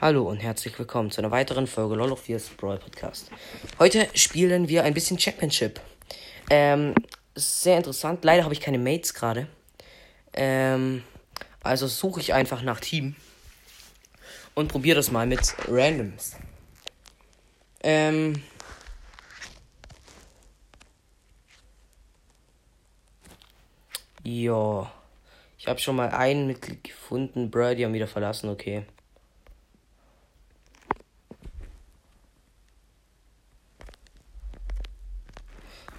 Hallo und herzlich willkommen zu einer weiteren Folge LOL of Fears Brawl Podcast. Heute spielen wir ein bisschen Championship. Ähm, sehr interessant. Leider habe ich keine Mates gerade. Ähm, also suche ich einfach nach Team und probiere das mal mit Randoms. Ähm, ja. Ich habe schon mal einen Mitglied gefunden. Brady haben wieder verlassen, okay.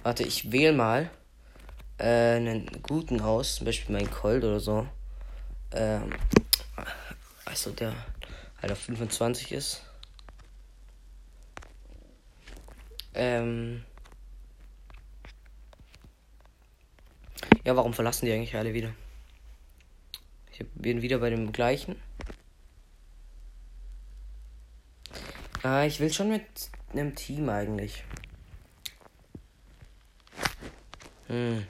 Warte, ich wähle mal äh, einen guten aus, zum Beispiel mein Colt oder so. Ähm, also der halt auf 25 ist. Ähm. Ja, warum verlassen die eigentlich alle wieder? Ich bin wieder bei dem gleichen. Ah, ich will schon mit einem Team eigentlich. Hm.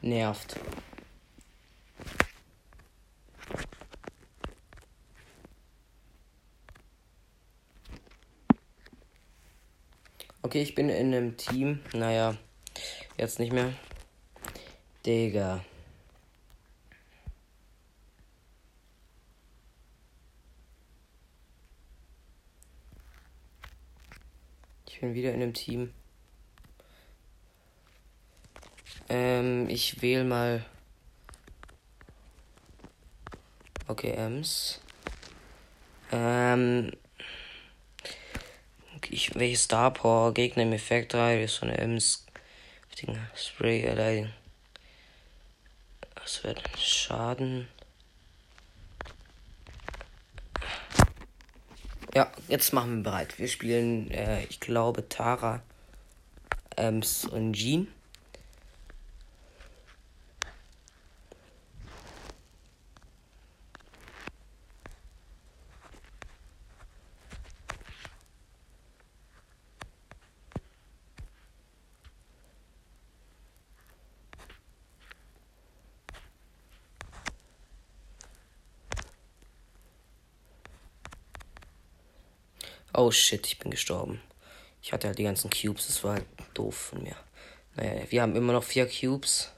Nervt. Okay, ich bin in einem Team. Naja, jetzt nicht mehr. Digga. Ich bin wieder in einem Team. Ähm, ich wähle mal. Okay, Ems. Ähm. Ich, welche Star Power? Gegner im Effekt 3, das ist eine Ems. Spray erleiden. Das wird Schaden. Ja, jetzt machen wir bereit. Wir spielen, äh, ich glaube, Tara, Ems und Jean. Oh shit, ich bin gestorben. Ich hatte halt die ganzen Cubes, das war halt doof von mir. Naja, wir haben immer noch vier Cubes.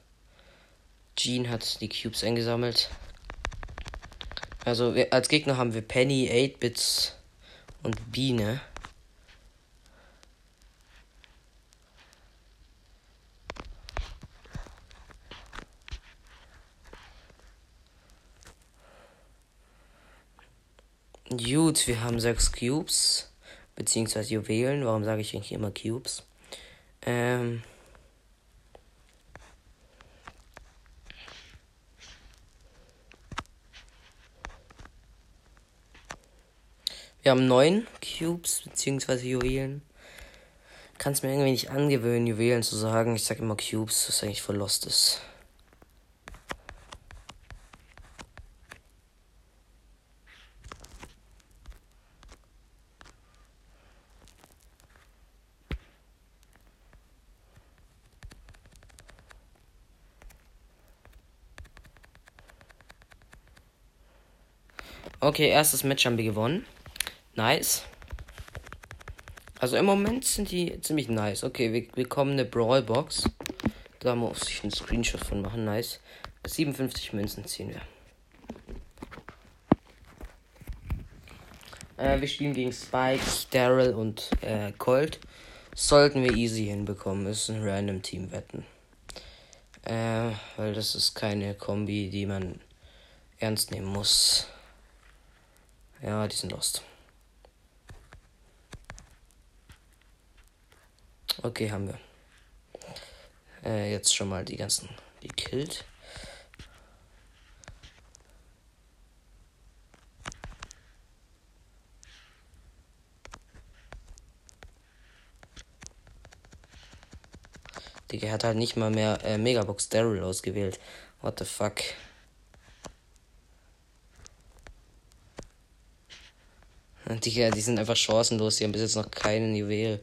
Jean hat die Cubes eingesammelt. Also wir, als Gegner haben wir Penny, 8-Bits und Biene. Gut, wir haben sechs Cubes. Beziehungsweise Juwelen. Warum sage ich eigentlich immer Cubes? Ähm. Wir haben neun Cubes beziehungsweise Juwelen. Kann es mir irgendwie nicht angewöhnen, Juwelen zu sagen. Ich sage immer Cubes, was eigentlich voll lost ist. Okay, erstes Match haben wir gewonnen. Nice. Also im Moment sind die ziemlich nice. Okay, wir bekommen eine Brawlbox. Da muss ich einen Screenshot von machen. Nice. 57 Münzen ziehen wir. Äh, wir spielen gegen Spike, Daryl und äh, Colt. Sollten wir easy hinbekommen. Das ist ein random Team wetten. Äh, weil das ist keine Kombi, die man ernst nehmen muss. Ja, die sind lost. Okay, haben wir. Äh, jetzt schon mal die ganzen gekillt. Digga, hat halt nicht mal mehr äh, Megabox Daryl ausgewählt. What the fuck? Die, die sind einfach chancenlos. Die haben bis jetzt noch keinen Juwel.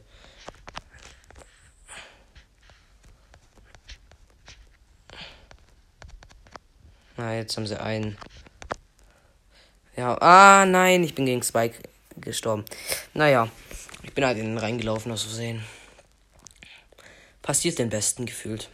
Na, jetzt haben sie einen. Ja, ah, nein, ich bin gegen Spike gestorben. Naja, ich bin halt in den reingelaufen, aus Versehen. Passiert den Besten gefühlt.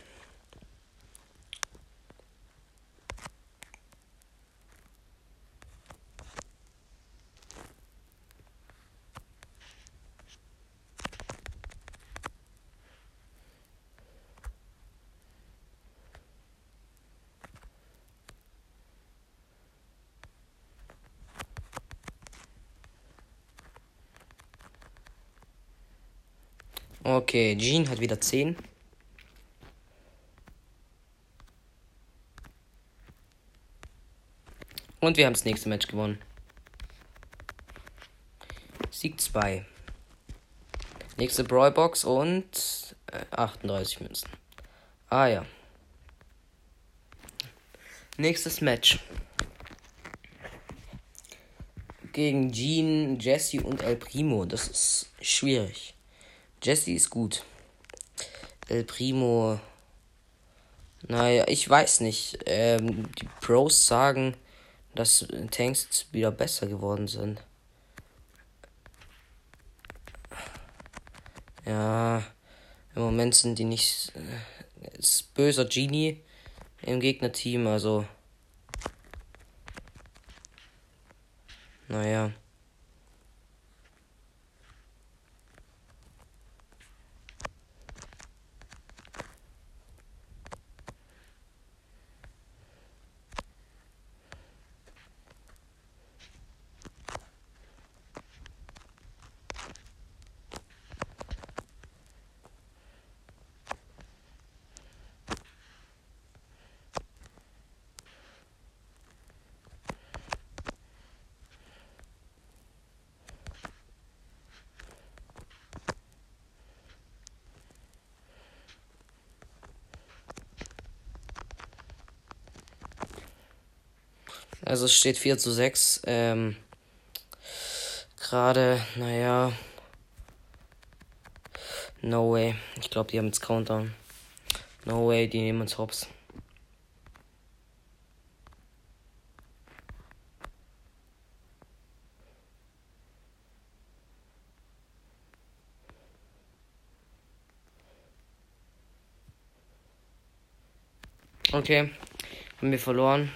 Okay, Jean hat wieder 10. Und wir haben das nächste Match gewonnen. Sieg 2. Nächste Brawlbox und äh, 38 Münzen. Ah ja. Nächstes Match. Gegen Jean, Jesse und El Primo. Das ist schwierig. Jesse ist gut. El Primo. Naja, ich weiß nicht. Ähm, die Pros sagen, dass Tanks wieder besser geworden sind. Ja, im Moment sind die nicht. Äh, ist böser Genie im Gegnerteam, also. Naja. Also es steht 4 zu 6. Ähm, Gerade, naja. No way. Ich glaube, die haben jetzt Countdown. No way, die nehmen uns hops. Okay, haben wir verloren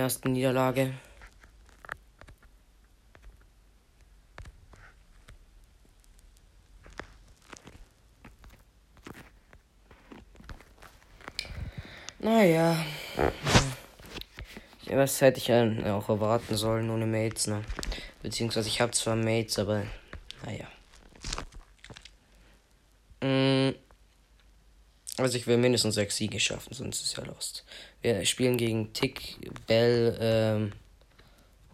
ersten Niederlage. Naja. Was hätte ich auch erwarten sollen ohne Mates, ne? Beziehungsweise ich habe zwar Mates, aber naja. Mm. Also ich will mindestens sechs Siege schaffen, sonst ist ja lost. Wir spielen gegen Tick, Bell ähm,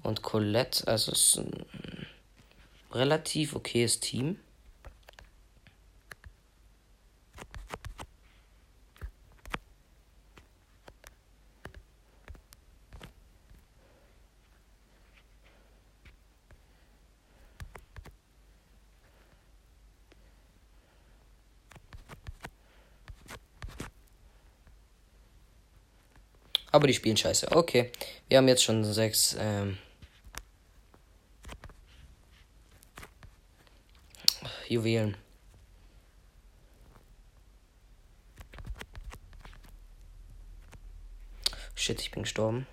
und Colette. Also es ist ein relativ okayes Team. Aber die spielen scheiße. Okay. Wir haben jetzt schon sechs. Ähm, Juwelen. Shit, ich bin gestorben.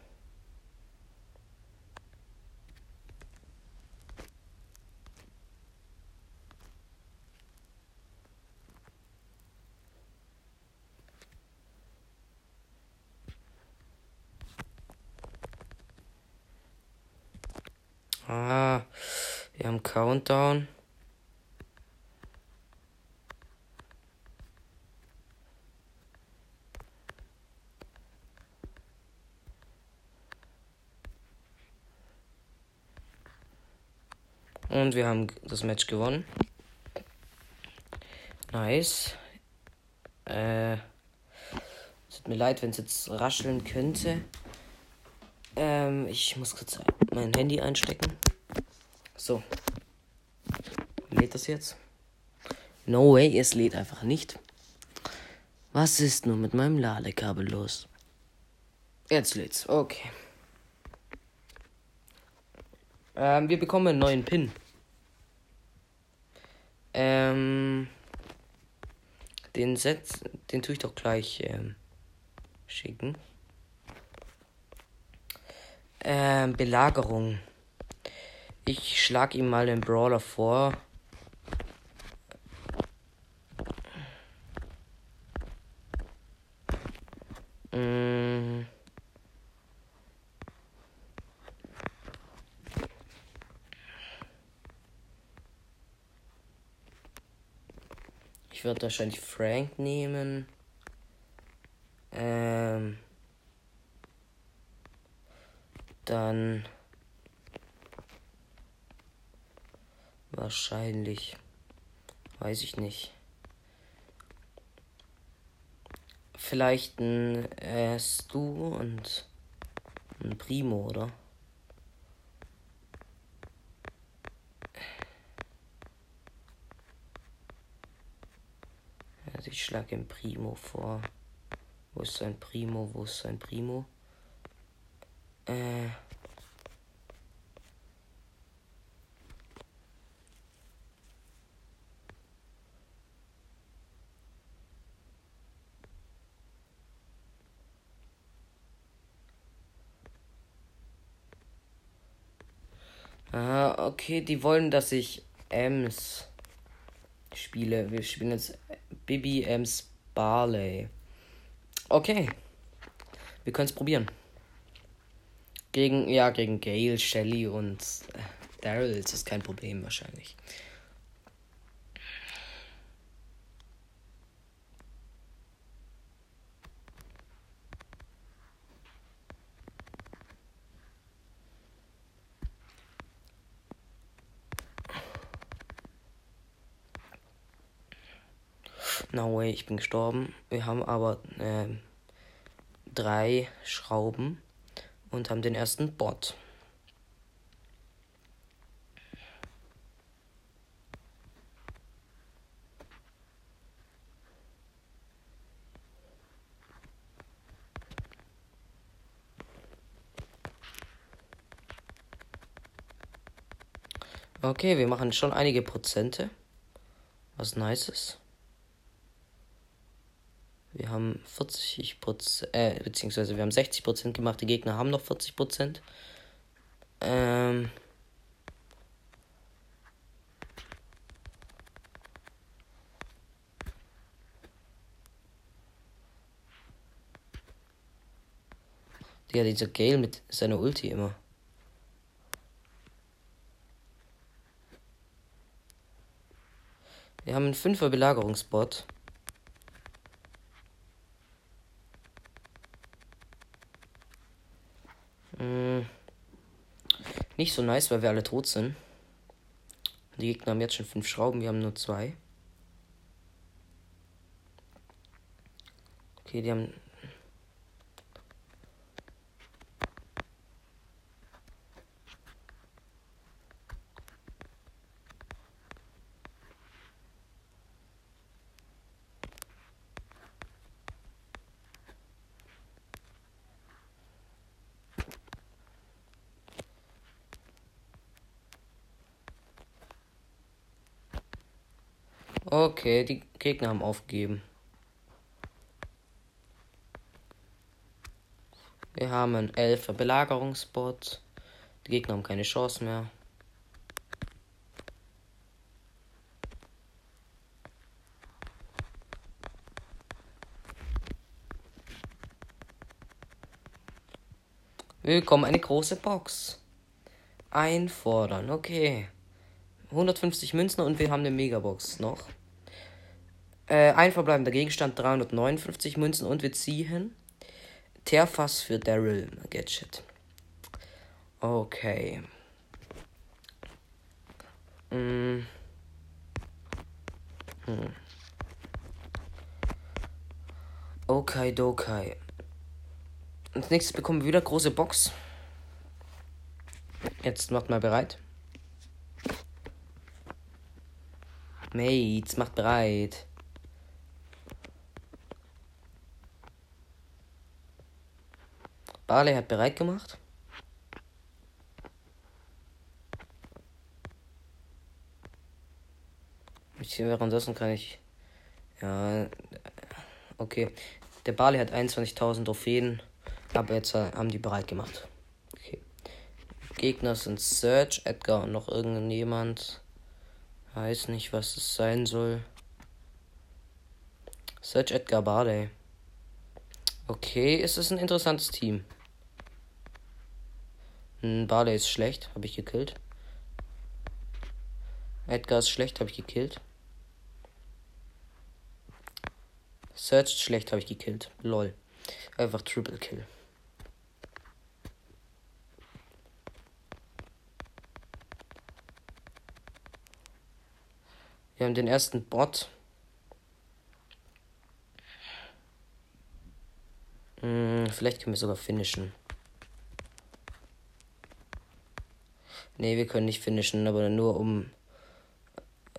Countdown. Und wir haben das Match gewonnen. Nice. Äh, tut mir leid, wenn es jetzt rascheln könnte. Ähm, ich muss kurz mein Handy einstecken. So lädt das jetzt? No way, es lädt einfach nicht. Was ist nun mit meinem Ladekabel los? Jetzt lädt's. Okay. Ähm, wir bekommen einen neuen Pin. Ähm, den Setz, den tue ich doch gleich ähm, schicken. Ähm, Belagerung. Ich schlage ihm mal den Brawler vor. Ich würde wahrscheinlich Frank nehmen. Ähm. Dann. Wahrscheinlich. Weiß ich nicht. Vielleicht ein äh, Stu und ein Primo, oder? Also ich schlage ein Primo vor. Wo ist sein Primo? Wo ist sein Primo? Äh. Ah, okay, die wollen, dass ich Ems spiele. Wir spielen jetzt Bibi Ems Barley. Okay. Wir können es probieren. Gegen, ja, gegen Gail, Shelly und äh, Daryl ist das kein Problem wahrscheinlich. No way, ich bin gestorben. Wir haben aber äh, drei Schrauben und haben den ersten Bot. Okay, wir machen schon einige Prozente. Was nice ist. Wir haben 40 Prozent, äh, beziehungsweise wir haben 60 Prozent gemacht, die Gegner haben noch 40 Prozent. Ähm. Ja, dieser Gale mit seiner Ulti immer. Wir haben einen 5er Belagerungsbot. Nicht so nice, weil wir alle tot sind. Die Gegner haben jetzt schon fünf Schrauben, wir haben nur zwei. Okay, die haben. Okay, die Gegner haben aufgegeben. Wir haben einen Elfer Belagerungsbot. Die Gegner haben keine Chance mehr. Wir bekommen eine große Box. Einfordern, okay. 150 Münzen und wir haben eine Megabox noch. Äh, ein verbleibender Gegenstand 359 Münzen und wir ziehen Teerfass für Daryl Gadget. Okay. Mm. Hm. Okay, dokai. Als nächstes bekommen wir wieder große Box. Jetzt macht mal bereit. Mates, macht bereit. Barley hat bereit gemacht. Ich, währenddessen kann ich. Ja. Okay. Der Barley hat 21.000 Trophäen. Aber jetzt äh, haben die bereit gemacht. Okay. Gegner sind Search, Edgar und noch irgendjemand. Weiß nicht, was es sein soll. Search Edgar Barley. Okay, es ist ein interessantes Team. Hm, Barley ist schlecht, habe ich gekillt. Edgar ist schlecht, habe ich gekillt. Search schlecht, habe ich gekillt. Lol. Einfach Triple Kill. Wir haben den ersten Bot. Hm, vielleicht können wir sogar finishen. Ne, wir können nicht finishen, aber nur um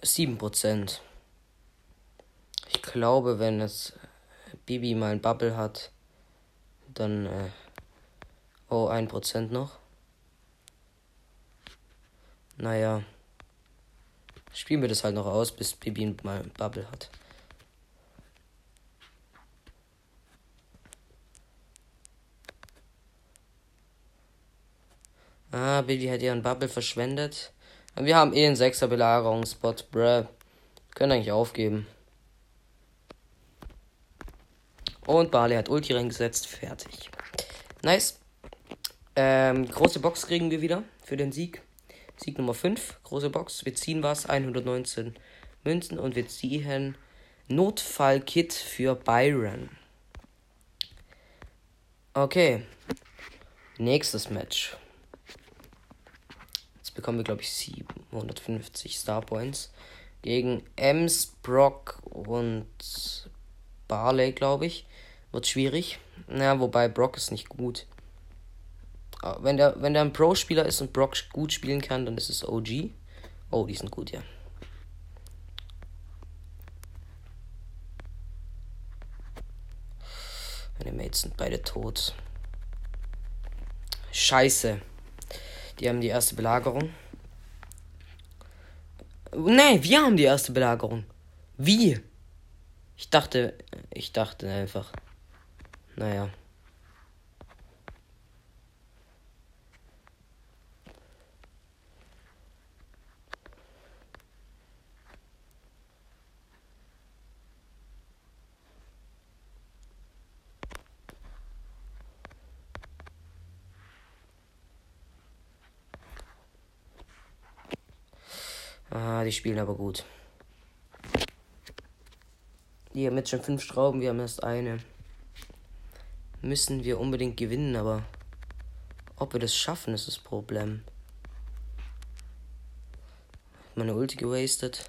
7%. Ich glaube, wenn es Bibi mal ein Bubble hat, dann äh, oh, 1% noch. Naja. Spielen wir das halt noch aus, bis Bibi mal ein Bubble hat. Ah, Bibi hat ihren Bubble verschwendet. Wir haben eh einen 6er Belagerungsspot, bruh. Können eigentlich aufgeben. Und Barley hat Ulti reingesetzt. Fertig. Nice. Ähm, große Box kriegen wir wieder für den Sieg. Sieg Nummer 5. Große Box. Wir ziehen was. 119 Münzen. Und wir ziehen Notfallkit für Byron. Okay. Nächstes Match. Bekommen wir, glaube ich, 750 Star Points. Gegen Ems, Brock und Barley, glaube ich. Wird schwierig. Na, wobei Brock ist nicht gut. Wenn der, wenn der ein Pro-Spieler ist und Brock gut spielen kann, dann ist es OG. Oh, die sind gut, ja. Meine Mates sind beide tot. Scheiße. Die haben die erste Belagerung. Nein, wir haben die erste Belagerung. Wie? Ich dachte, ich dachte einfach. Naja. Ah, die spielen aber gut. Die haben jetzt schon fünf Schrauben, wir haben erst eine. Müssen wir unbedingt gewinnen, aber ob wir das schaffen, ist das Problem. Meine Ulti gewastet.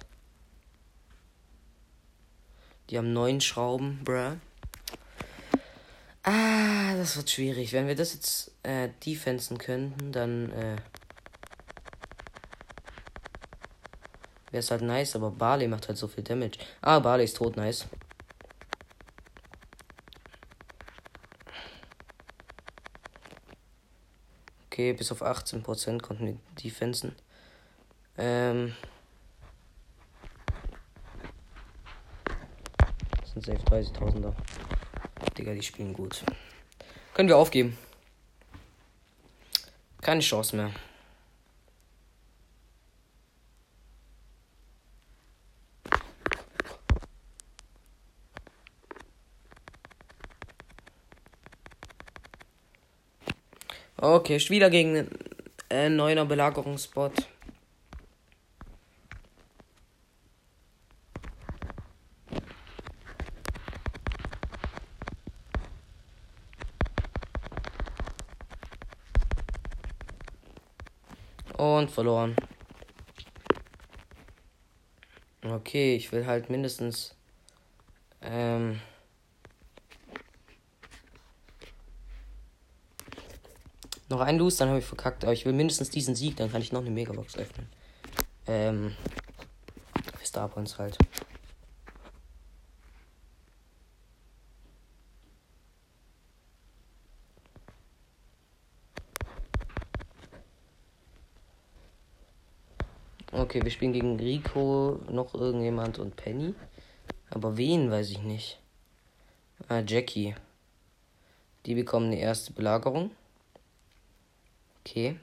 Die haben neun Schrauben, bruh. Ah, das wird schwierig. Wenn wir das jetzt äh, defensen könnten, dann äh, Wäre es halt nice, aber Barley macht halt so viel Damage. Ah, Barley ist tot, nice. Okay, bis auf 18% konnten wir defensen. Ähm. Das sind safe 30.000er. Digga, die spielen gut. Können wir aufgeben. Keine Chance mehr. Okay, wieder gegen äh, neuner Belagerungsbot. Und verloren. Okay, ich will halt mindestens ähm, Noch ein Loose, dann habe ich verkackt. Aber ich will mindestens diesen Sieg, dann kann ich noch eine Megabox öffnen. Ähm. Für Starpoints halt. Okay, wir spielen gegen Rico, noch irgendjemand und Penny. Aber wen weiß ich nicht. Ah, Jackie. Die bekommen eine erste Belagerung. Okay.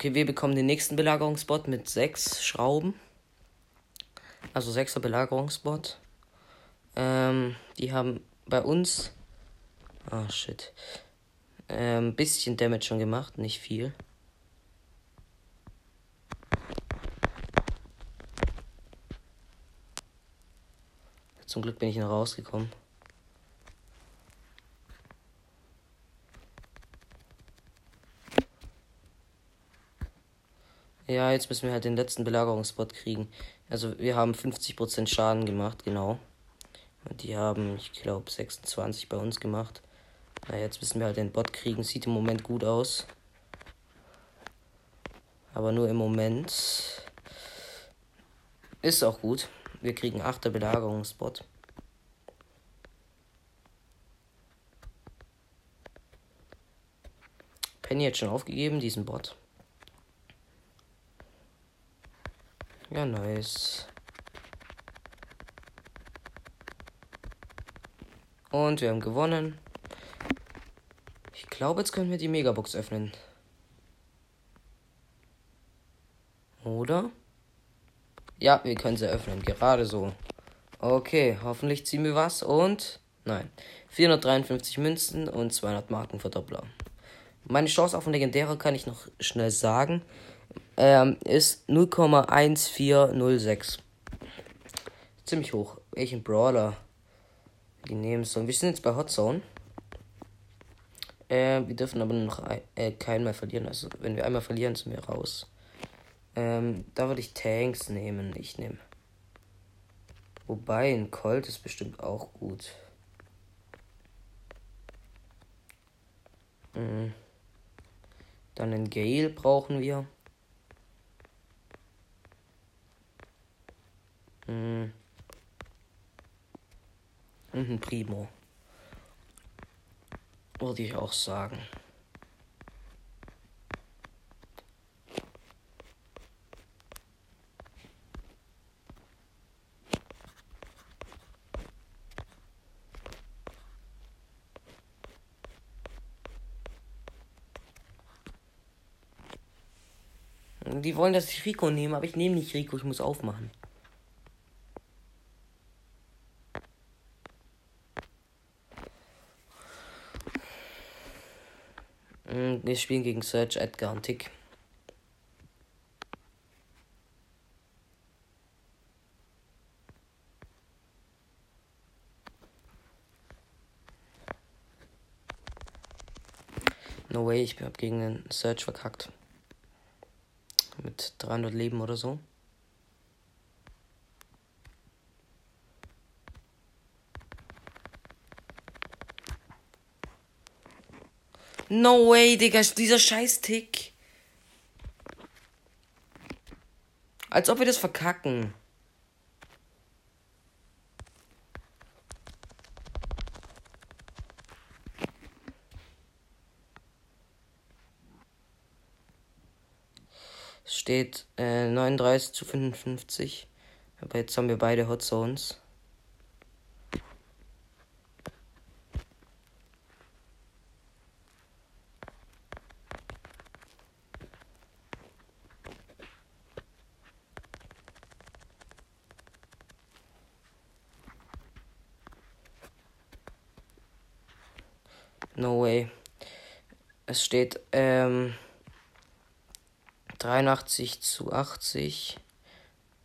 Okay, wir bekommen den nächsten Belagerungsbot mit sechs Schrauben. Also sechser Belagerungsbot. Ähm, die haben bei uns. Ah, oh, shit. Ein ähm, bisschen Damage schon gemacht, nicht viel. Zum Glück bin ich noch rausgekommen. Jetzt müssen wir halt den letzten Belagerungsbot kriegen. Also wir haben 50% Schaden gemacht, genau. Und die haben, ich glaube, 26 bei uns gemacht. Na, jetzt müssen wir halt den Bot kriegen. Sieht im Moment gut aus. Aber nur im Moment. Ist auch gut. Wir kriegen 8. Belagerungsbot. Penny hat schon aufgegeben, diesen Bot. Ja, nice. Und wir haben gewonnen. Ich glaube, jetzt können wir die Megabox öffnen. Oder? Ja, wir können sie öffnen. Gerade so. Okay, hoffentlich ziehen wir was. Und. Nein. 453 Münzen und 200 Marken Verdoppler. Meine Chance auf ein Legendärer kann ich noch schnell sagen ähm, ist 0,1406. Ziemlich hoch. Welchen Brawler? Die nehmen so. Wir sind jetzt bei Hot Zone. Äh, wir dürfen aber noch äh, keinen mehr verlieren. Also, wenn wir einmal verlieren, sind wir raus. Ähm, da würde ich Tanks nehmen. Ich nehme. Wobei, ein Colt ist bestimmt auch gut. Mhm. Dann einen Gale brauchen wir. Und ein Primo. Würde ich auch sagen. Die wollen, dass ich Rico nehme, aber ich nehme nicht Rico, ich muss aufmachen. Wir spielen gegen Search, Edgar und Tick. No way, ich hab gegen den Search verkackt. Mit 300 Leben oder so. No way, Digga, dieser scheiß Tick. Als ob wir das verkacken. Steht äh, 39 zu 55. Aber jetzt haben wir beide Hot Zones. No way. Es steht ähm, 83 zu 80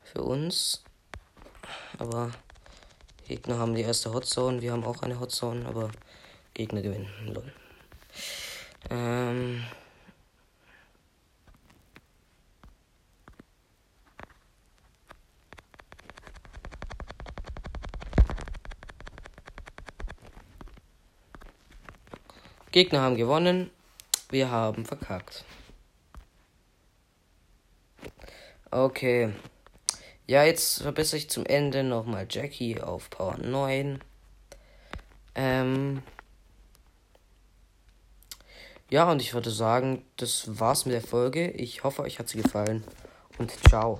für uns. Aber Gegner haben die erste Hotzone. Wir haben auch eine Hotzone, aber Gegner gewinnen. Lol. Ähm. Gegner haben gewonnen. Wir haben verkackt. Okay. Ja, jetzt verbessere ich zum Ende nochmal Jackie auf Power 9. Ähm. Ja, und ich würde sagen, das war's mit der Folge. Ich hoffe, euch hat sie gefallen. Und ciao.